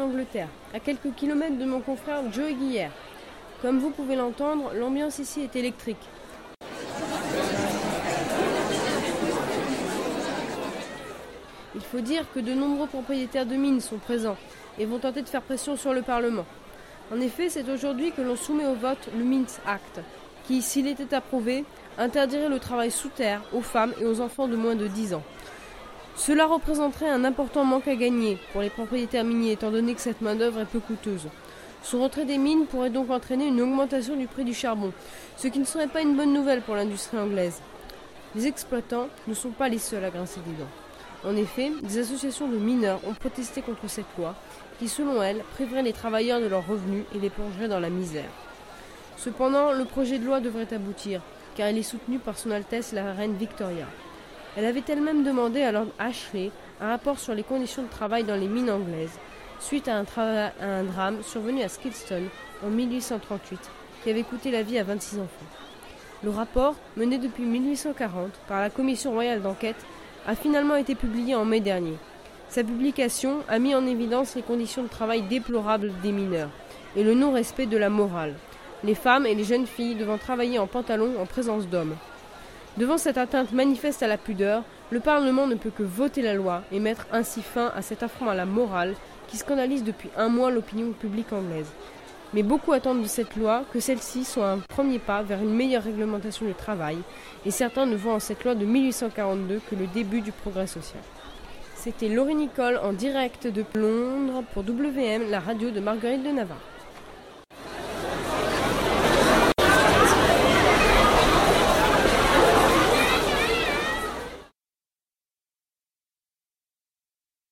Angleterre, à quelques kilomètres de mon confrère Joe Guillère. Comme vous pouvez l'entendre, l'ambiance ici est électrique. Il faut dire que de nombreux propriétaires de mines sont présents et vont tenter de faire pression sur le Parlement. En effet, c'est aujourd'hui que l'on soumet au vote le Mines Act, qui, s'il était approuvé, interdirait le travail sous terre aux femmes et aux enfants de moins de 10 ans. Cela représenterait un important manque à gagner pour les propriétaires miniers étant donné que cette main-d'œuvre est peu coûteuse. Son retrait des mines pourrait donc entraîner une augmentation du prix du charbon, ce qui ne serait pas une bonne nouvelle pour l'industrie anglaise. Les exploitants ne sont pas les seuls à grincer des dents. En effet, des associations de mineurs ont protesté contre cette loi qui, selon elles, priverait les travailleurs de leurs revenus et les plongerait dans la misère. Cependant, le projet de loi devrait aboutir, car il est soutenu par Son Altesse la Reine Victoria. Elle avait elle-même demandé à Lord Ashley un rapport sur les conditions de travail dans les mines anglaises, suite à un, drame survenu à Skilston en 1838, qui avait coûté la vie à 26 enfants. Le rapport, mené depuis 1840 par la Commission royale d'enquête, a finalement été publié en mai dernier. Sa publication a mis en évidence les conditions de travail déplorables des mineurs et le non-respect de la morale, les femmes et les jeunes filles devant travailler en pantalon en présence d'hommes. Devant cette atteinte manifeste à la pudeur, le Parlement ne peut que voter la loi et mettre ainsi fin à cet affront à la morale qui scandalise depuis un mois l'opinion publique anglaise. Mais beaucoup attendent de cette loi que celle-ci soit un premier pas vers une meilleure réglementation du travail, et certains ne voient en cette loi de 1842 que le début du progrès social. C'était Laurie Nicole en direct de Londres pour WM, la radio de Marguerite de Navarre.